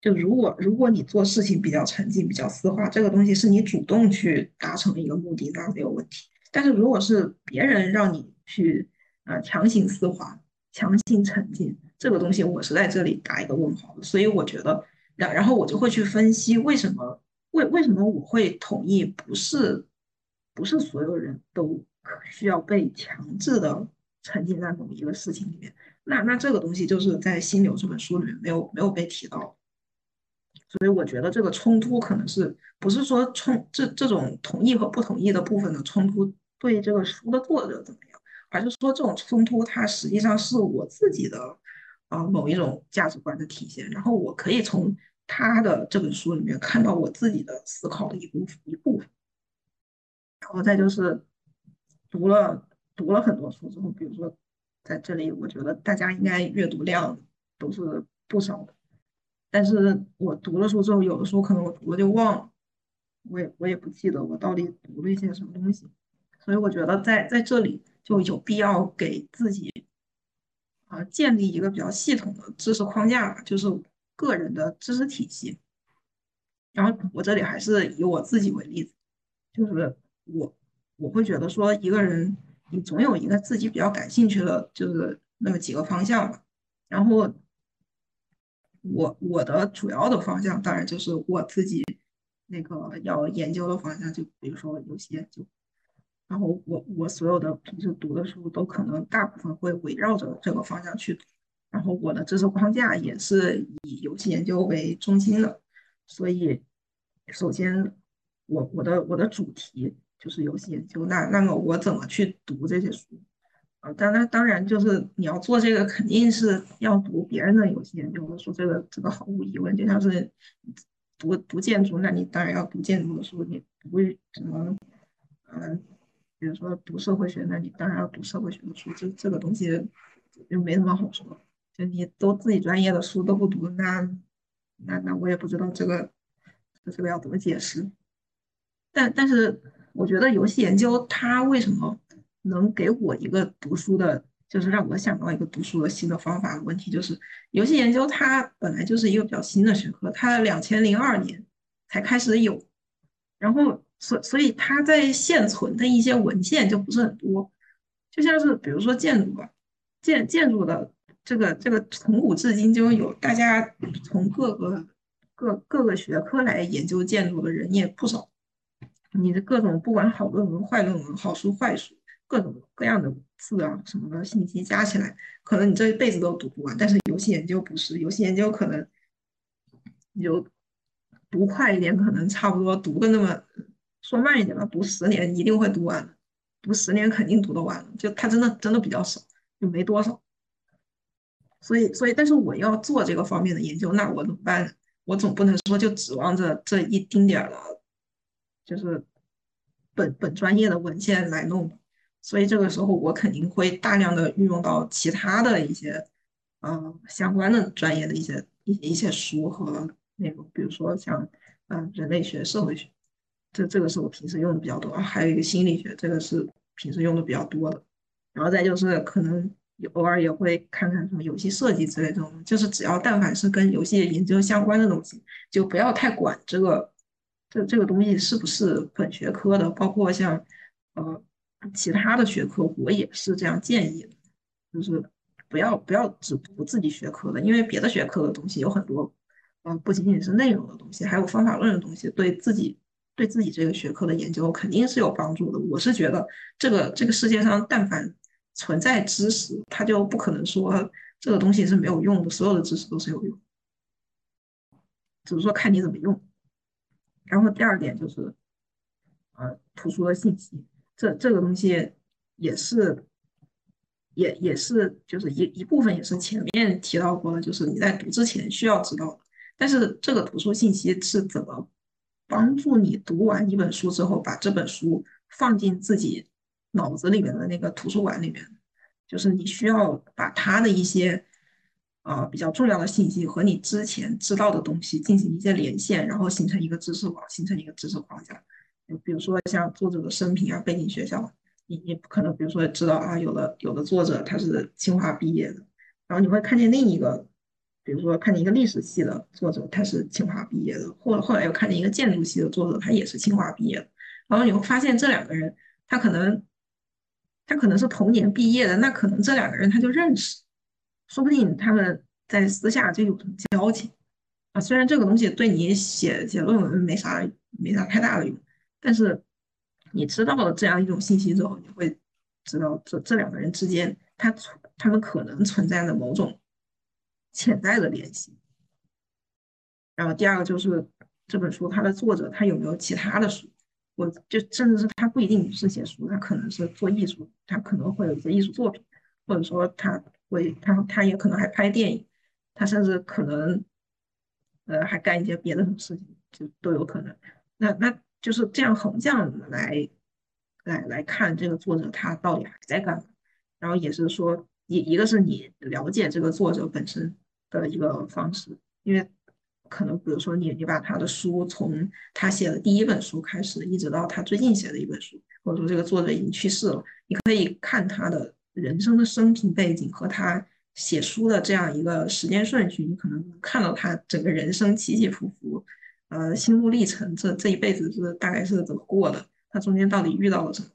就如果如果你做事情比较沉静、比较丝滑，这个东西是你主动去达成一个目的，那没有问题，但是如果是别人让你去。啊，强行丝滑，强行沉浸，这个东西我是在这里打一个问号的。所以我觉得，然然后我就会去分析为什么，为为什么我会同意，不是不是所有人都需要被强制的沉浸在某一个事情里面。那那这个东西就是在《心流》这本书里面没有没有被提到。所以我觉得这个冲突可能是不是说冲这这种同意和不同意的部分的冲突对这个书的作者怎么样？还是说这种冲突，它实际上是我自己的啊某一种价值观的体现，然后我可以从他的这本书里面看到我自己的思考的一部一部分。然后再就是读了读了很多书之后，比如说在这里，我觉得大家应该阅读量都是不少的，但是我读了书之后，有的时候可能我读了就忘了，我也我也不记得我到底读了一些什么东西，所以我觉得在在这里。就有必要给自己啊建立一个比较系统的知识框架，就是个人的知识体系。然后我这里还是以我自己为例子，就是我我会觉得说，一个人你总有一个自己比较感兴趣的，就是那么几个方向吧。然后我我的主要的方向当然就是我自己那个要研究的方向，就比如说游戏研究。然后我我所有的平时读的书都可能大部分会围绕着这个方向去，然后我的知识框架也是以游戏研究为中心的，所以首先我我的我的主题就是游戏研究，那那么我怎么去读这些书啊？当然当然就是你要做这个肯定是要读别人的游戏研究的书，这个这个毫无疑问，就像是读读建筑，那你当然要读建筑的书，你不会什么嗯。比如说读社会学，那你当然要读社会学的书，这这个东西就没什么好说。就你都自己专业的书都不读，那那那我也不知道这个这个要怎么解释。但但是我觉得游戏研究它为什么能给我一个读书的，就是让我想到一个读书的新的方法的。问题就是游戏研究它本来就是一个比较新的学科，它两千零二年才开始有，然后。所所以，它在现存的一些文献就不是很多，就像是比如说建筑吧，建建筑的这个这个从古至今就有，大家从各个各各个学科来研究建筑的人也不少，你的各种不管好论文、坏论文、好书、坏书，各种各样的字啊什么的信息加起来，可能你这一辈子都读不完。但是游戏研究不是，游戏研究可能你就读快一点，可能差不多读个那么说慢一点吧，读十年一定会读完，读十年肯定读得完。就它真的真的比较少，就没多少。所以所以，但是我要做这个方面的研究，那我怎么办？我总不能说就指望着这一丁点儿了，就是本本专业的文献来弄。所以这个时候，我肯定会大量的运用到其他的一些，嗯，相关的专业的一些一一些书和内容，比如说像，嗯，人类学、社会学，这这个是我平时用的比较多。还有一个心理学，这个是平时用的比较多的。然后再就是可能偶尔也会看看什么游戏设计之类这种，就是只要但凡是跟游戏研究相关的东西，就不要太管这个这这个东西是不是本学科的，包括像，呃。其他的学科我也是这样建议的，就是不要不要只读自己学科的，因为别的学科的东西有很多，嗯，不仅仅是内容的东西，还有方法论的东西，对自己对自己这个学科的研究肯定是有帮助的。我是觉得这个这个世界上但凡存在知识，它就不可能说这个东西是没有用的，所有的知识都是有用，只是说看你怎么用。然后第二点就是，呃，图书的信息。这这个东西也是，也也是，就是一一部分也是前面提到过的，就是你在读之前需要知道的。但是这个图书信息是怎么帮助你读完一本书之后，把这本书放进自己脑子里面的那个图书馆里面？就是你需要把它的一些啊比较重要的信息和你之前知道的东西进行一些连线，然后形成一个知识网，形成一个知识框架。比如说像作者的生平啊、背景、学校，你你不可能，比如说知道啊，有的有的作者他是清华毕业的，然后你会看见另一个，比如说看见一个历史系的作者他是清华毕业的，或后来又看见一个建筑系的作者他也是清华毕业的，然后你会发现这两个人他可能他可能是同年毕业的，那可能这两个人他就认识，说不定他们在私下就有什么交情啊。虽然这个东西对你写写论文没啥没啥太大的用。但是你知道了这样一种信息之后，你会知道这这两个人之间他存他们可能存在的某种潜在的联系。然后第二个就是这本书它的作者他有没有其他的书，我就甚至是他不一定是写书，他可能是做艺术，他可能会有一些艺术作品，或者说他会他他也可能还拍电影，他甚至可能呃还干一些别的什么事情，就都有可能。那那。就是这样横向来来来看这个作者他到底还在干嘛，然后也是说一一个是你了解这个作者本身的一个方式，因为可能比如说你你把他的书从他写的第一本书开始，一直到他最近写的一本书，或者说这个作者已经去世了，你可以看他的人生的生平背景和他写书的这样一个时间顺序，你可能看到他整个人生起起伏伏。呃，心路历程，这这一辈子是大概是怎么过的？他中间到底遇到了什么？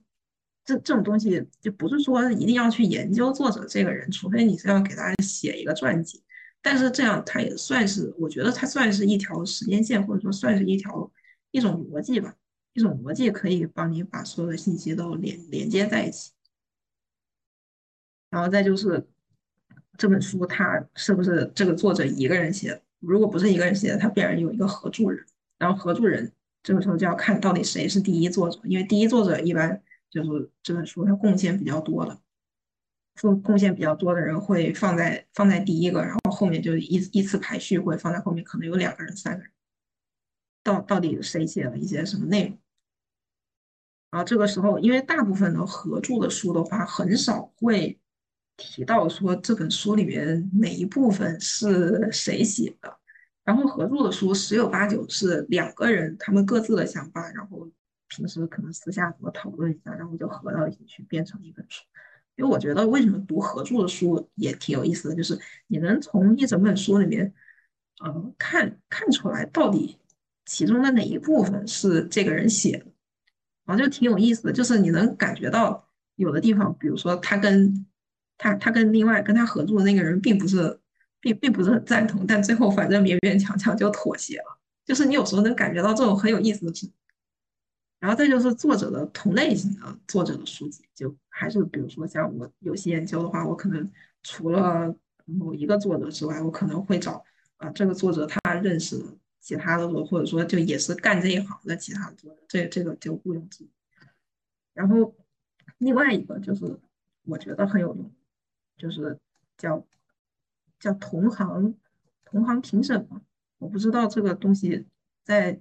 这这种东西就不是说一定要去研究作者这个人，除非你是要给他写一个传记。但是这样，他也算是，我觉得他算是一条时间线，或者说算是一条一种逻辑吧，一种逻辑可以帮你把所有的信息都连连接在一起。然后再就是这本书，它是不是这个作者一个人写的？如果不是一个人写的，他必然有一个合著人，然后合著人这个时候就要看到底谁是第一作者，因为第一作者一般就是这本书他贡献比较多的，贡贡献比较多的人会放在放在第一个，然后后面就依依次排序会放在后面，可能有两个人、三个人，到到底谁写了一些什么内容，然后这个时候因为大部分的合著的书的话，很少会。提到说这本书里面哪一部分是谁写的，然后合著的书十有八九是两个人他们各自的想法，然后平时可能私下怎么讨论一下，然后就合到一起去变成一本书。因为我觉得为什么读合著的书也挺有意思的，就是你能从一整本书里面，嗯，看看出来到底其中的哪一部分是这个人写的，然后就挺有意思的，就是你能感觉到有的地方，比如说他跟他他跟另外跟他合作的那个人并不是并并不是很赞同，但最后反正勉勉强强就妥协了。就是你有时候能感觉到这种很有意思的事。然后再就是作者的同类型的作者的书籍，就还是比如说像我游戏研究的话，我可能除了某一个作者之外，我可能会找啊这个作者他认识的其他的作，或者说就也是干这一行的其他的作者，这这个就毋庸置疑。然后另外一个就是我觉得很有用，就是叫叫同行同行评审嘛，我不知道这个东西在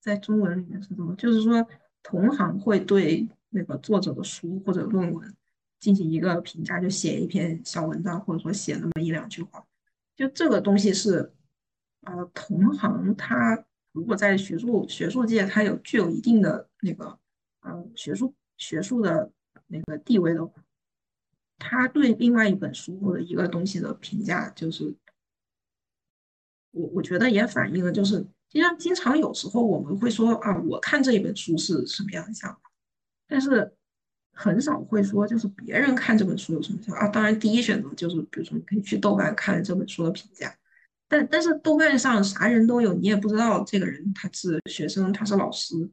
在中文里面是怎么，就是说同行会对那个作者的书或者论文进行一个评价，就写一篇小文章，或者说写那么一两句话，就这个东西是呃同行他如果在学术学术界他有具有一定的那个。呃，学术学术的那个地位的话，他对另外一本书或者一个东西的评价，就是我我觉得也反映了，就是经常经常有时候我们会说啊，我看这一本书是什么样的想法，但是很少会说就是别人看这本书有什么想法啊。当然，第一选择就是比如说你可以去豆瓣看这本书的评价，但但是豆瓣上啥人都有，你也不知道这个人他是学生，他是老师。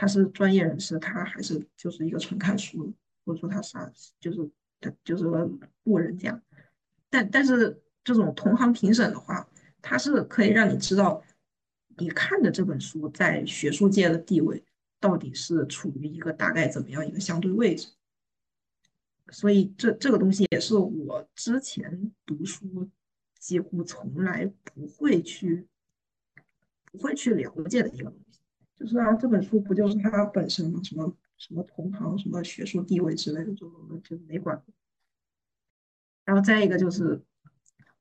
他是专业人士，他还是就是一个纯看书，或者说他啥，就是就是说路人甲。但但是这种同行评审的话，他是可以让你知道你看的这本书在学术界的地位到底是处于一个大概怎么样一个相对位置。所以这这个东西也是我之前读书几乎从来不会去不会去了解的一个东西。就是啊，这本书不就是它本身吗？什么什么同行、什么学术地位之类的，就我们就没管。然后再一个就是，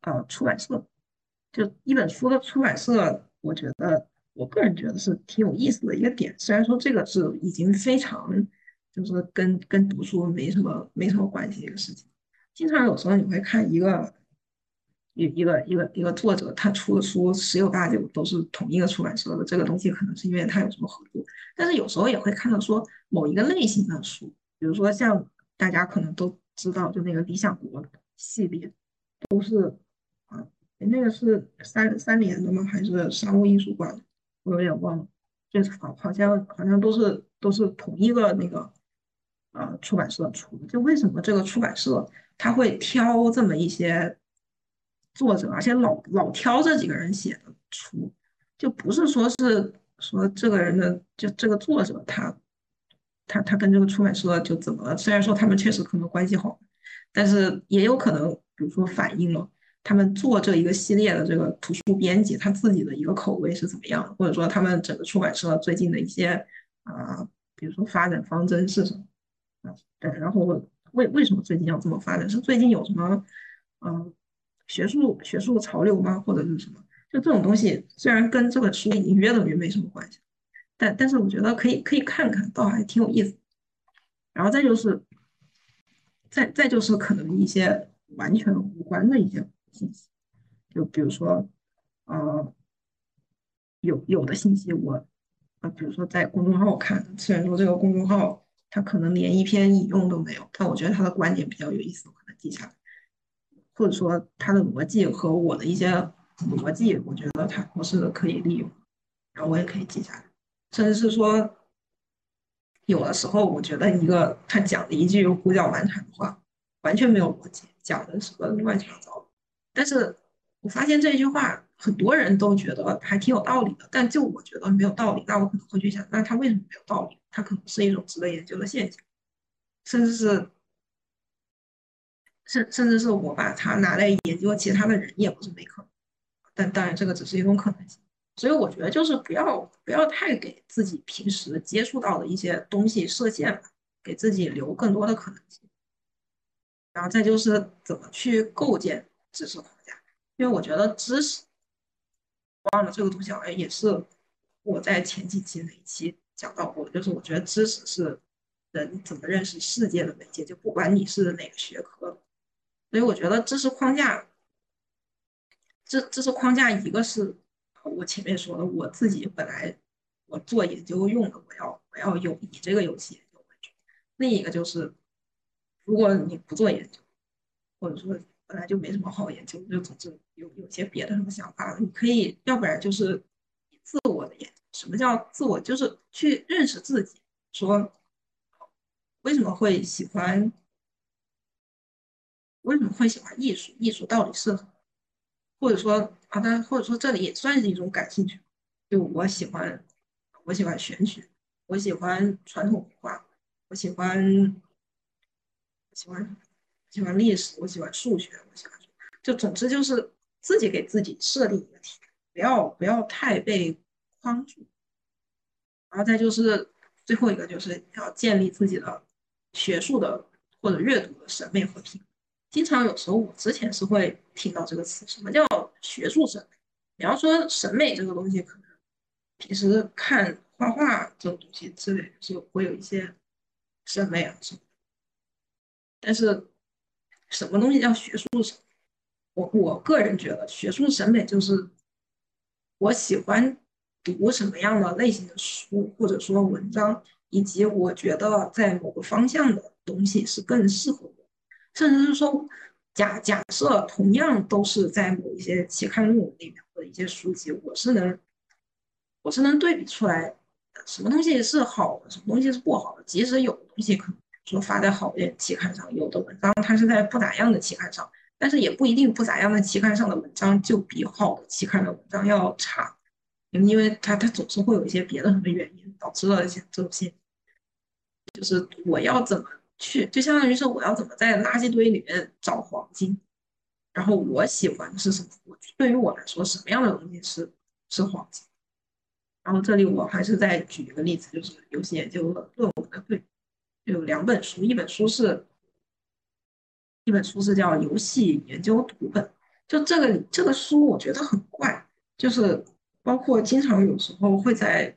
呃，出版社，就一本书的出版社，我觉得我个人觉得是挺有意思的一个点。虽然说这个是已经非常，就是跟跟读书没什么没什么关系的一个事情。经常有时候你会看一个。一一个一个一个作者，他出的书十有八九都是同一个出版社的，这个东西可能是因为他有什么合作。但是有时候也会看到说某一个类型的书，比如说像大家可能都知道，就那个理想国系列，都是啊，那个是三三联的吗？还是商务印书馆？我有点忘了，就是好好像好像都是都是同一个那个呃出版社出的。就为什么这个出版社他会挑这么一些？作者，而且老老挑这几个人写的书，就不是说是说这个人的就这个作者他他他跟这个出版社就怎么了？虽然说他们确实可能关系好，但是也有可能，比如说反映了他们做这一个系列的这个图书编辑他自己的一个口味是怎么样，或者说他们整个出版社最近的一些啊，比如说发展方针是什么啊？对，然后为为什么最近要这么发展？是最近有什么嗯？学术学术潮流吗，或者是什么？就这种东西，虽然跟这本书已经约等于没什么关系，但但是我觉得可以可以看看，倒还挺有意思。然后再就是，再再就是可能一些完全无关的一些信息，就比如说，呃，有有的信息我，呃，比如说在公众号看，虽然说这个公众号它可能连一篇引用都没有，但我觉得他的观点比较有意思，我可能记下来。或者说它的逻辑和我的一些逻辑，我觉得它我是可以利用，然后我也可以记下来。甚至是说，有的时候我觉得一个他讲的一句胡搅蛮缠的话，完全没有逻辑，讲的什么乱七八糟。但是我发现这句话很多人都觉得还挺有道理的，但就我觉得没有道理。那我可能会去想，那他为什么没有道理？他可能是一种值得研究的现象，甚至是。甚甚至是我把它拿来研究其他的人也不是没可能，但当然这个只是一种可能性。所以我觉得就是不要不要太给自己平时接触到的一些东西设限，给自己留更多的可能性。然后再就是怎么去构建知识框架，因为我觉得知识，忘了这个东西好像也是我在前几期哪一期讲到过，就是我觉得知识是人怎么认识世界的媒介，就不管你是哪个学科。所以我觉得知识框架，知知识框架一个是我前面说的，我自己本来我做研究用的，我要我要有以这个游戏研究为主。另一个就是，如果你不做研究，或者说本来就没什么好研究，就总之有有些别的什么想法，你可以要不然就是自我的研究什么叫自我？就是去认识自己，说为什么会喜欢，为什么会喜欢艺术？艺术到底是，或者说啊，但或者说这里也算是一种感兴趣。就我喜欢，我喜欢玄学，我喜欢传统文化，我喜欢喜欢喜欢历史，我喜欢数学，我喜欢，就总之就是自己给自己设定一个题，不要不要太被框住。然后再就是最后一个，就是要建立自己的学术的或者阅读的审美和品。经常有时候我之前是会听到这个词，什么叫学术审美？你要说审美这个东西，可能平时看画画这种东西之类，就会有一些审美啊什么。但是什么东西叫学术审美？我我个人觉得，学术审美就是我喜欢。读什么样的类型的书，或者说文章，以及我觉得在某个方向的东西是更适合我，甚至是说假假设同样都是在某一些期刊论文里面或者一些书籍，我是能我是能对比出来什么东西是好的，什么东西是不好的。即使有的东西可能说发在好一点期刊上，有的文章它是在不咋样的期刊上，但是也不一定不咋样的期刊上的文章就比好的期刊的文章要差。因为他他总是会有一些别的什么原因导致了一些这些，就是我要怎么去，就相当于是我要怎么在垃圾堆里面找黄金，然后我喜欢的是什么？我对于我来说，什么样的东西是是黄金？然后这里我还是再举一个例子，就是游戏研究论文的对，有两本书，一本书是，一本书是叫《游戏研究读本》，就这个这个书我觉得很怪，就是。包括经常有时候会在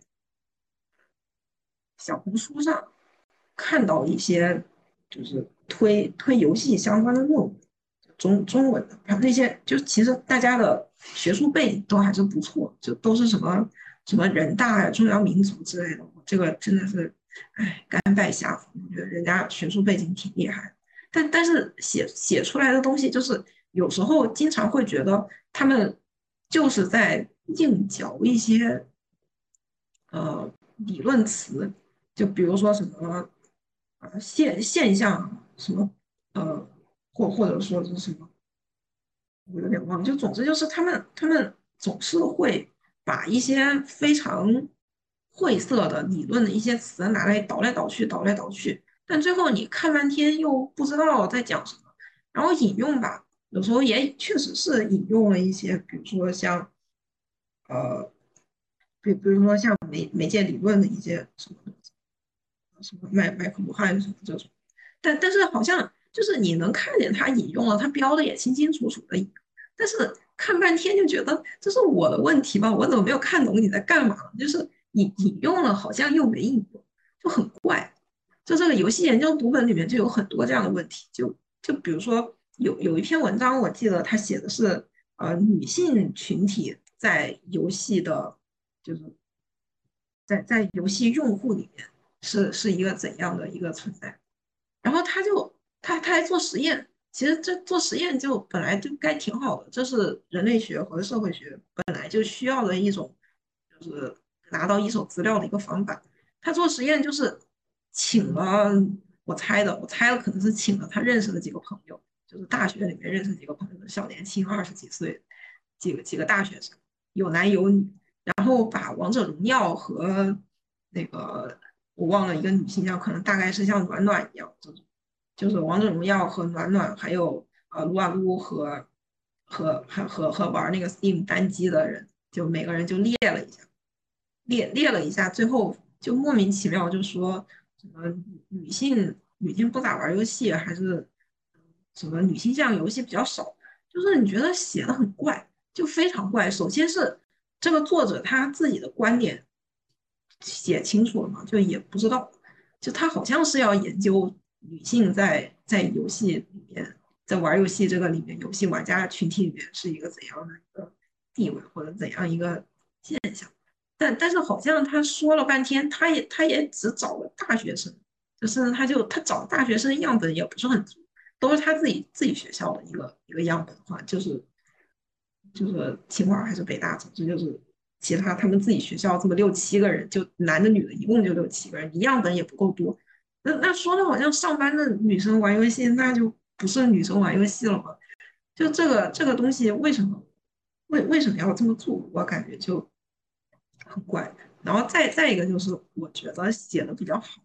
小红书上看到一些就是推推游戏相关的论文，中中文的，然后那些就其实大家的学术背景都还是不错，就都是什么什么人大呀、中央民族之类的，这个真的是哎甘拜下风。我觉得人家学术背景挺厉害，但但是写写出来的东西，就是有时候经常会觉得他们就是在。硬嚼一些呃理论词，就比如说什么啊现现象什么呃或或者说是什么，我有点忘了。就总之就是他们他们总是会把一些非常晦涩的理论的一些词拿来倒来倒去倒来倒去，但最后你看半天又不知道在讲什么。然后引用吧，有时候也确实是引用了一些，比如说像。呃，比比如说像媒媒介理论的一些什么东西，什么麦麦克卢汉什么这种，但但是好像就是你能看见他引用了，他标的也清清楚楚的，但是看半天就觉得这是我的问题吧？我怎么没有看懂你在干嘛？就是引引用了，好像又没引用，就很怪。就这个游戏研究读本里面就有很多这样的问题，就就比如说有有一篇文章，我记得他写的是呃女性群体。在游戏的，就是在在游戏用户里面是是一个怎样的一个存在？然后他就他他还做实验，其实这做实验就本来就该挺好的，这是人类学和社会学本来就需要的一种，就是拿到一手资料的一个方法。他做实验就是请了，我猜的，我猜的可能是请了他认识的几个朋友，就是大学里面认识几个朋友小年轻，二十几岁，几个几个大学生。有男有女，然后把王者荣耀和那个我忘了一个女性叫，可能大概是像暖暖一样这种，就是王者荣耀和暖暖，还有呃撸啊撸和和和和和玩那个 Steam 单机的人，就每个人就列了一下，列列了一下，最后就莫名其妙就说什么女性女性不咋玩游戏，还是什么女性这样游戏比较少，就是你觉得写的很怪。就非常怪。首先是这个作者他自己的观点写清楚了吗？就也不知道。就他好像是要研究女性在在游戏里面，在玩游戏这个里面，游戏玩家群体里面是一个怎样的一个地位或者怎样一个现象。但但是好像他说了半天，他也他也只找了大学生，就是他就他找大学生样本也不是很足，都是他自己自己学校的一个一个样本的话，就是。就是清华还是北大，总之就是其他他们自己学校这么六七个人，就男的女的一共就六七个人，一样本也不够多。那那说的好像上班的女生玩游戏，那就不是女生玩游戏了吗？就这个这个东西为什么为为什么要这么做？我感觉就很怪。然后再再一个就是，我觉得写的比较好。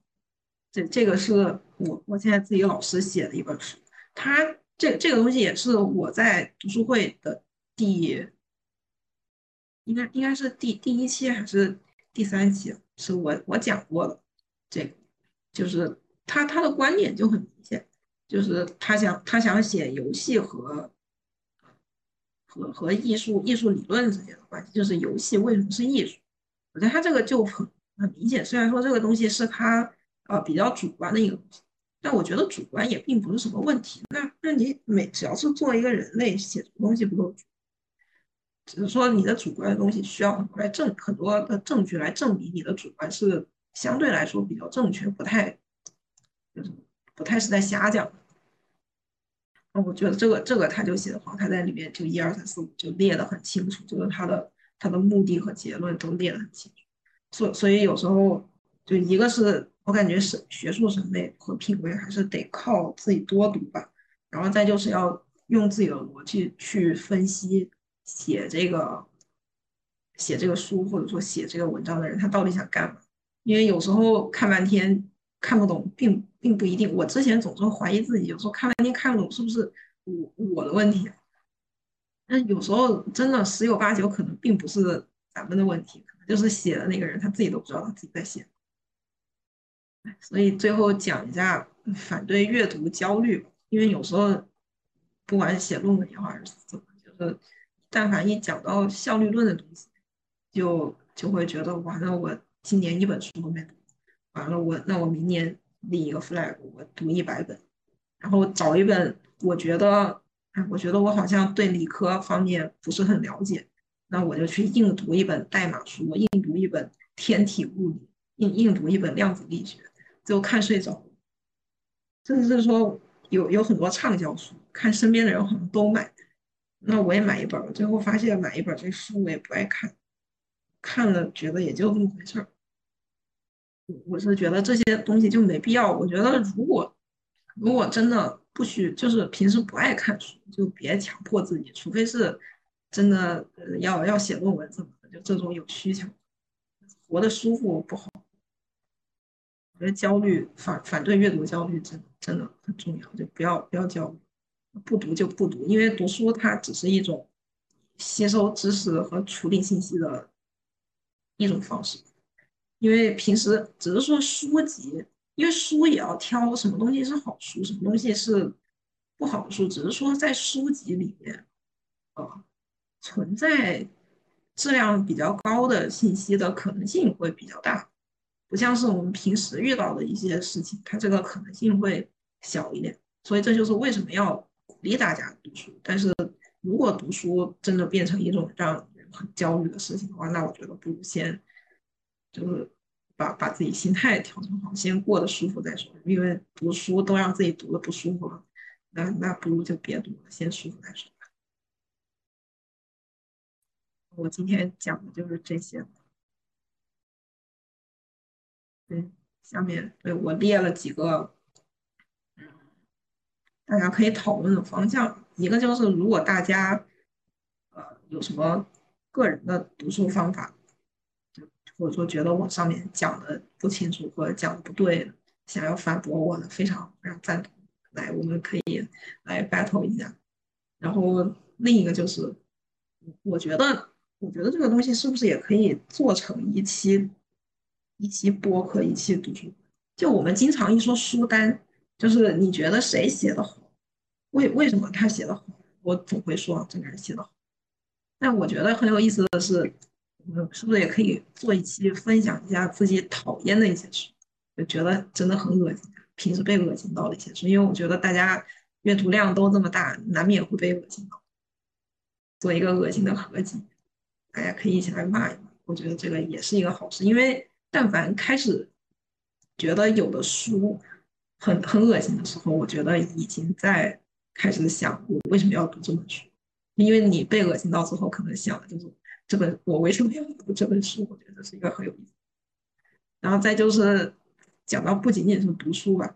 这这个是我我现在自己老师写的一本书，他这这个东西也是我在读书会的第，应该应该是第第一期还是第三期，是我我讲过的。这个就是他他的观点就很明显，就是他想他想写游戏和和和艺术艺术理论之间的关系，就是游戏为什么是艺术？我觉得他这个就很很明显，虽然说这个东西是他。呃，比较主观的一个东西，但我觉得主观也并不是什么问题。那那你每只要是作为一个人类写的东西，不都只是说你的主观的东西需要很多来证很多的证据来证明你的主观是相对来说比较正确，不太就是不太是在瞎讲。那我觉得这个这个他就写的好，他在里面就一二三四五就列的很清楚，就是他的他的目的和结论都列的很清楚。所所以有时候就一个是。我感觉是学术审美和品味还是得靠自己多读吧，然后再就是要用自己的逻辑去分析写这个写这个书或者说写这个文章的人他到底想干嘛，因为有时候看半天看不懂，并并不一定。我之前总是怀疑自己，有时候看半天看不懂是不是我我的问题，但有时候真的十有八九可能并不是咱们的问题，就是写的那个人他自己都不知道他自己在写。所以最后讲一下反对阅读焦虑，因为有时候不管写论文也好还是怎么，就是但凡一讲到效率论的东西，就就会觉得完了，我今年一本书都没读，完了我那我明年立一个 flag，我读一百本，然后找一本我觉得哎，我觉得我好像对理科方面不是很了解，那我就去硬读一本代码书，硬读一本天体物理，硬硬读一本量子力学。就看睡着，甚至是说有有很多畅销书，看身边的人好像都买，那我也买一本。最后发现买一本这书我也不爱看，看了觉得也就这么回事儿。我是觉得这些东西就没必要。我觉得如果如果真的不需，就是平时不爱看书，就别强迫自己，除非是真的呃要要写论文怎么的，就这种有需求，活得舒服不好。我觉得焦虑反反对阅读焦虑真真的很重要，就不要不要焦虑，不读就不读，因为读书它只是一种吸收知识和处理信息的一种方式。因为平时只是说书籍，因为书也要挑什么东西是好书，什么东西是不好书，只是说在书籍里面，呃，存在质量比较高的信息的可能性会比较大。不像是我们平时遇到的一些事情，它这个可能性会小一点，所以这就是为什么要励大家读书。但是如果读书真的变成一种让人很焦虑的事情的话，那我觉得不如先就是把把自己心态调整好，先过得舒服再说。因为读书都让自己读的不舒服了，那那不如就别读了，先舒服再说。我今天讲的就是这些。对，下面对我列了几个，大家可以讨论的方向。一个就是，如果大家，呃，有什么个人的读书方法，或者说觉得我上面讲的不清楚或者讲的不对，想要反驳我的，非常非常赞同。来，我们可以来 battle 一下。然后另一个就是，我觉得，我觉得这个东西是不是也可以做成一期？一期播客，一期读书。就我们经常一说书单，就是你觉得谁写的好？为为什么他写的好？我总会说这个人写的好。但我觉得很有意思的是，嗯，是不是也可以做一期分享一下自己讨厌的一些书？就觉得真的很恶心，平时被恶心到的一些书。因为我觉得大家阅读量都这么大，难免会被恶心到。做一个恶心的合集，大家可以一起来骂一骂。我觉得这个也是一个好事，因为。但凡开始觉得有的书很很恶心的时候，我觉得已经在开始想我为什么要读这本书，因为你被恶心到之后，可能想的就是这本我为什么要读这本书？我觉得是一个很有意思。然后再就是讲到不仅仅是读书吧，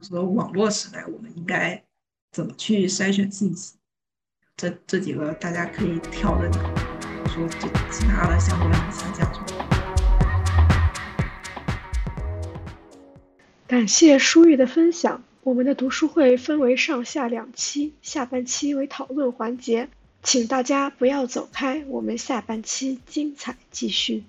说网络时代我们应该怎么去筛选信息，这这几个大家可以挑着讲，说这其他的相关的想讲什么。感谢舒玉的分享。我们的读书会分为上下两期，下半期为讨论环节，请大家不要走开，我们下半期精彩继续。